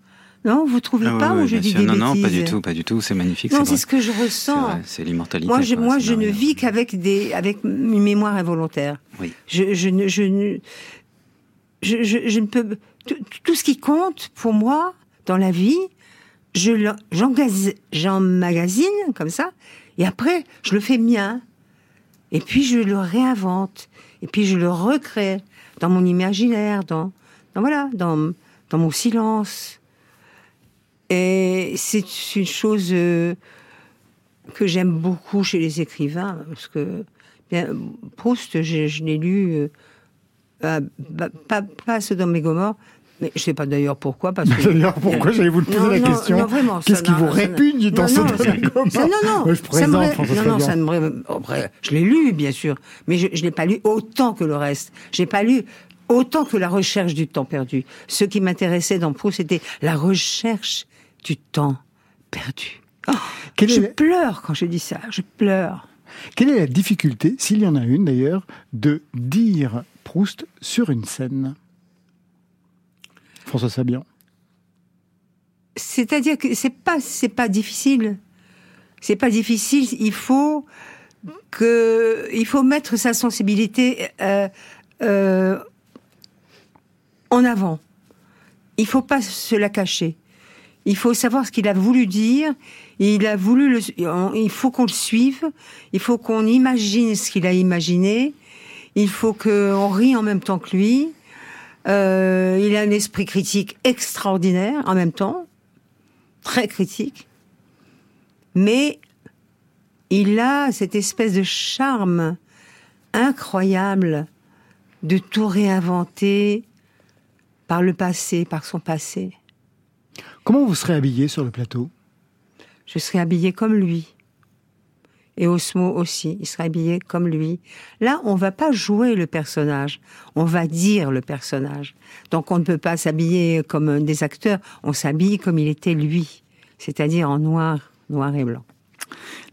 Non, vous trouvez Ah pas ouais, ou je dis sûr. des Non, non, pas du tout, pas du tout. C'est magnifique. Non, c'est ce que je ressens. C'est l'immortalité. Moi, je, quoi, moi, je ne vis qu'avec des, avec une mémoire involontaire. Oui. Je, je, ne, je, ne, je, je, je ne peux. Tout, tout ce qui compte pour moi dans la vie, je j'emmagasine comme ça, et après, je le fais mien. Et puis, je le réinvente. Et puis, je le recrée dans mon imaginaire, dans, dans voilà, dans, dans mon silence. Et c'est une chose euh, que j'aime beaucoup chez les écrivains, parce que bien, Proust, je, je l'ai lu, euh, euh, bah, pas, pas Sodome et Gomorre, mais je sais pas d'ailleurs pourquoi. Parce que, D'ailleurs, pourquoi j'allais vous le poser Non, la non, question non, Qu'est-ce ça qui vous ça répugne dans Non, ce non, ça- ça- Non, non, Ouais, je ça me présente ré- François non, non, ça me après, je l'ai lu, bien sûr, mais je ne l'ai pas lu autant que le reste. J'ai pas lu autant que la recherche du temps perdu. Ce qui m'intéressait dans Proust, c'était la recherche du temps perdu. Oh, je pleure quand je dis ça, je pleure. Quelle est la difficulté, s'il y en a une d'ailleurs, de dire Proust sur une scène? François Fabian. C'est-à-dire que c'est pas c'est pas difficile. C'est pas difficile. Il faut que il faut mettre sa sensibilité euh, euh, en avant. Il faut pas se la cacher. Il faut savoir ce qu'il a voulu dire. Il a voulu le. Il faut qu'on le suive. Il faut qu'on imagine ce qu'il a imaginé. Il faut qu'on rie en même temps que lui. Euh, il a un esprit critique extraordinaire en même temps, très critique. Mais il a cette espèce de charme incroyable de tout réinventer par le passé, par son passé. Comment vous serez habillé sur le plateau? Je serai habillée comme lui. Et Osmo aussi, il sera habillé comme lui. Là, on va pas jouer le personnage, on va dire le personnage. Donc on ne peut pas s'habiller comme des acteurs, on s'habille comme il était lui, c'est-à-dire en noir, noir et blanc.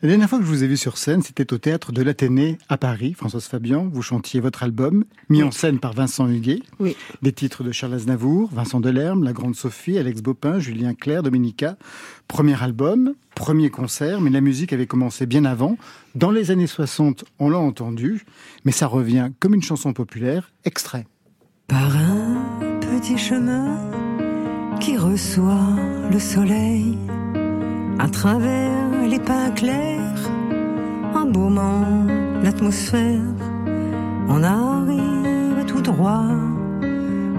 La dernière fois que je vous ai vu sur scène, c'était au théâtre de l'Athénée à Paris. Françoise Fabian, vous chantiez votre album, mis en scène par Vincent Huguet. Oui. Des titres de Charles Aznavour, Vincent Delerme, La Grande Sophie, Alex Bopin, Julien Clerc, Dominica. Premier album, premier concert, mais la musique avait commencé bien avant. Dans les années 60, on l'a entendu, mais ça revient comme une chanson populaire, extrait. Par un petit chemin qui reçoit le soleil à travers les pins clairs, embaumant l'atmosphère, on arrive tout droit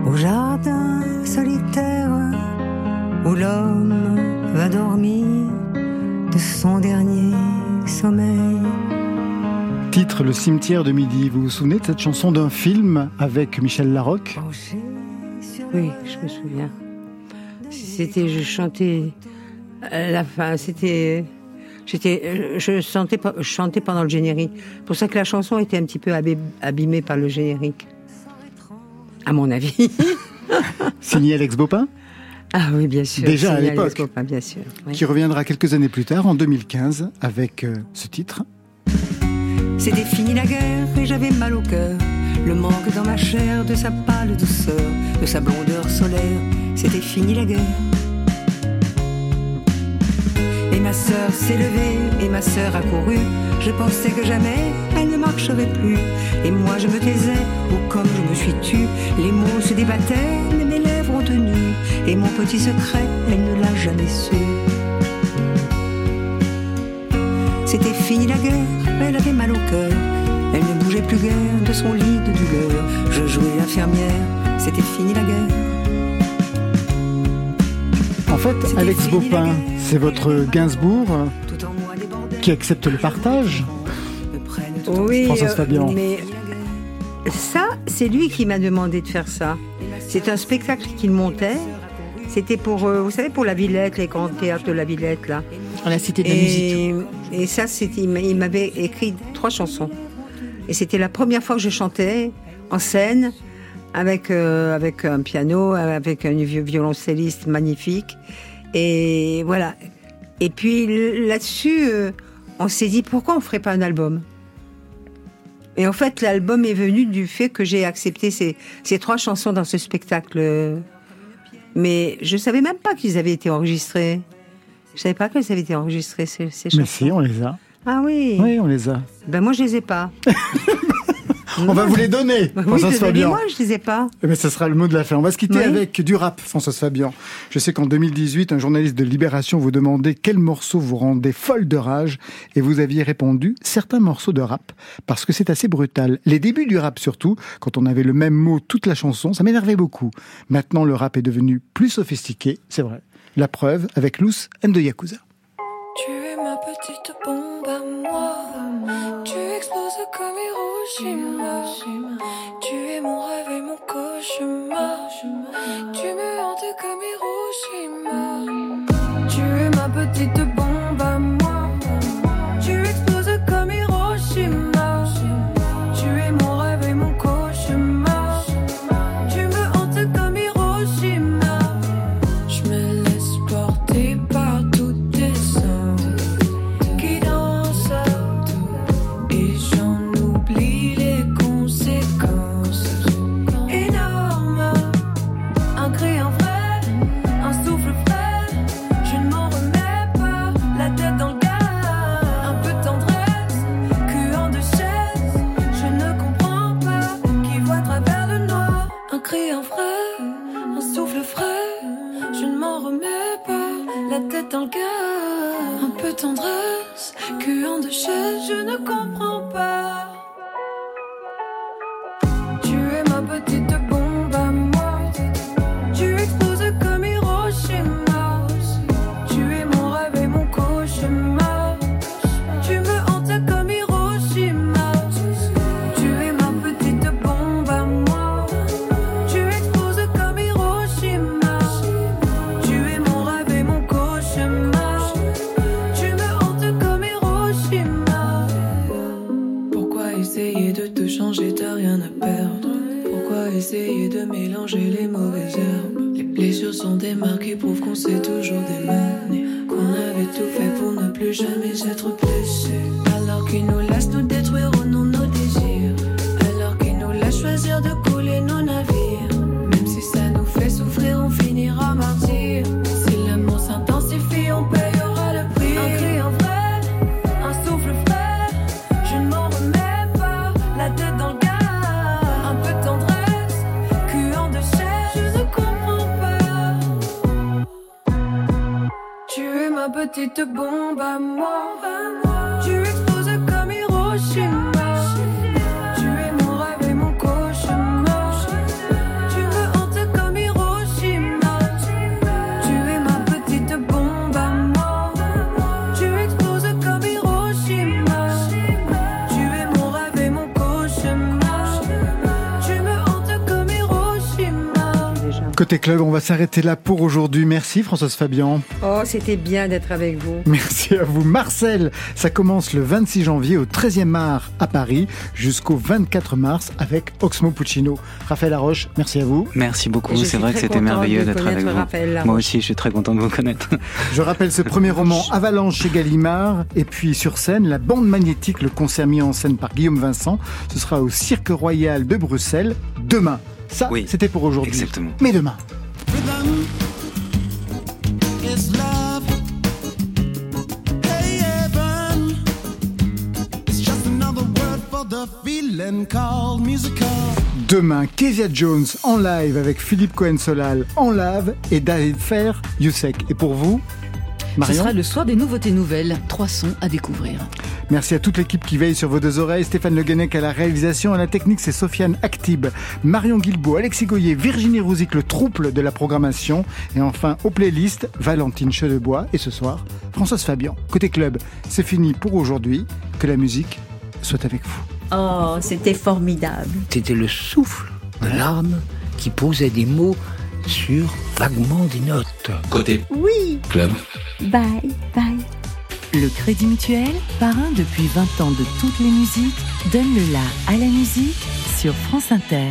au jardin solitaire où l'homme va dormir de son dernier sommeil. Titre Le cimetière de midi. Vous vous souvenez de cette chanson d'un film avec Michel Larocque? Oui, je me souviens. C'était, je chantais à la fin, c'était, j'étais, je chantais, je chantais pendant le générique. Pour ça que la chanson était un petit peu abî- abîmée par le générique, à mon avis. Signé Alex Bopin Ah oui, bien sûr. Déjà à Signé l'époque. Bopin, bien sûr. oui. qui reviendra quelques années plus tard, en 2015, avec euh, ce titre. C'était fini la guerre et j'avais mal au cœur. Le manque dans ma chair de sa pâle douceur, de sa blondeur solaire. C'était fini la guerre. Ma sœur s'est levée et ma sœur a couru. Je pensais que jamais elle ne marcherait plus. Et moi je me taisais, ou comme je me suis tue. Les mots se débattaient, mais mes lèvres ont tenu. Et mon petit secret, elle ne l'a jamais su. C'était fini la guerre, elle avait mal au cœur. Elle ne bougeait plus guère de son lit de douleur. Je jouais l'infirmière, c'était fini la guerre. Fait, Alex Baupin, c'est votre Gainsbourg qui accepte le partage Oui, Françoise Fabian. mais ça, c'est lui qui m'a demandé de faire ça. C'est un spectacle qu'il montait. C'était pour, euh, vous savez, pour la Villette, les grands théâtres de la Villette, là. À la Cité de la et, Musique. Et ça, c'était- il m'avait écrit trois chansons. Et c'était la première fois que je chantais en scène avec, euh, avec un piano, avec un violoncelliste magnifique. Et voilà. Et puis là-dessus, euh, on s'est dit pourquoi on ferait pas un album? Et en fait, l'album est venu du fait que j'ai accepté ces, ces trois chansons dans ce spectacle. Mais je savais même pas qu'ils avaient été enregistrés. Je savais pas qu'elles avaient été enregistrées ces, ces chansons. Mais si, on les a. Ah oui. Oui, on les a. Ben moi je les ai pas. On va vous les donner, Oui, Françoise Fabian. moi je les ai pas. Eh bien, ce sera le mot de la fin. On va se quitter Oui. avec du rap, Françoise Fabian. Je sais qu'en 2018, un journaliste de Libération vous demandait quel morceau vous rendait folle de rage et vous aviez répondu certains morceaux de rap parce que c'est assez brutal. Les débuts du rap surtout, quand on avait le même mot toute la chanson, ça m'énervait beaucoup. Maintenant, le rap est devenu plus sophistiqué, c'est vrai. La preuve avec Loose and the Yakuza. Tu es ma petite bombe à moi. Tu exploses comme Tu es mon rêve et mon cauchemar. Tu me hantes comme Hiroshima. Tu es ma petite Côté club, on va s'arrêter là pour aujourd'hui. Merci Françoise Fabian. Oh, c'était bien d'être avec vous. Merci à vous. Marcel, ça commence le 26 janvier au 13e art à Paris jusqu'au 24 mars avec Oxmo Puccino. Raphaël Laroche, merci à vous. Merci beaucoup, c'est vrai que c'était merveilleux de d'être avec vous. Moi aussi, je suis très content de vous connaître. Je rappelle ce premier roman Avalanche chez Gallimard et puis sur scène la bande magnétique, le concert mis en scène par Guillaume Vincent. Ce sera au Cirque Royal de Bruxelles demain. Ça, c'était pour aujourd'hui. Exactement. Mais demain. Demain, Kezia Jones en live avec Philippe Cohen-Solal en live et David Fer, Youssek. Et pour vous Ce sera le soir des nouveautés nouvelles. Trois sons à découvrir. Merci à toute l'équipe qui veille sur vos deux oreilles. Stéphane Le Guenec à la réalisation. À la technique, c'est Sofiane Actib, Marion Guilbault, Alexis Goyer, Virginie Rouzic, le trouble de la programmation. Et enfin, aux playlists, Valentine Chedebois. Et ce soir, Françoise Fabian. Côté club, c'est fini pour aujourd'hui. Que la musique soit avec vous. Oh, c'était formidable. C'était le souffle de l'âme qui posait des mots sur vaguement des notes. Côté Oui. club. Bye, bye. Le Crédit Mutuel, parrain depuis 20 ans de toutes les musiques, donne le la à la musique sur France Inter.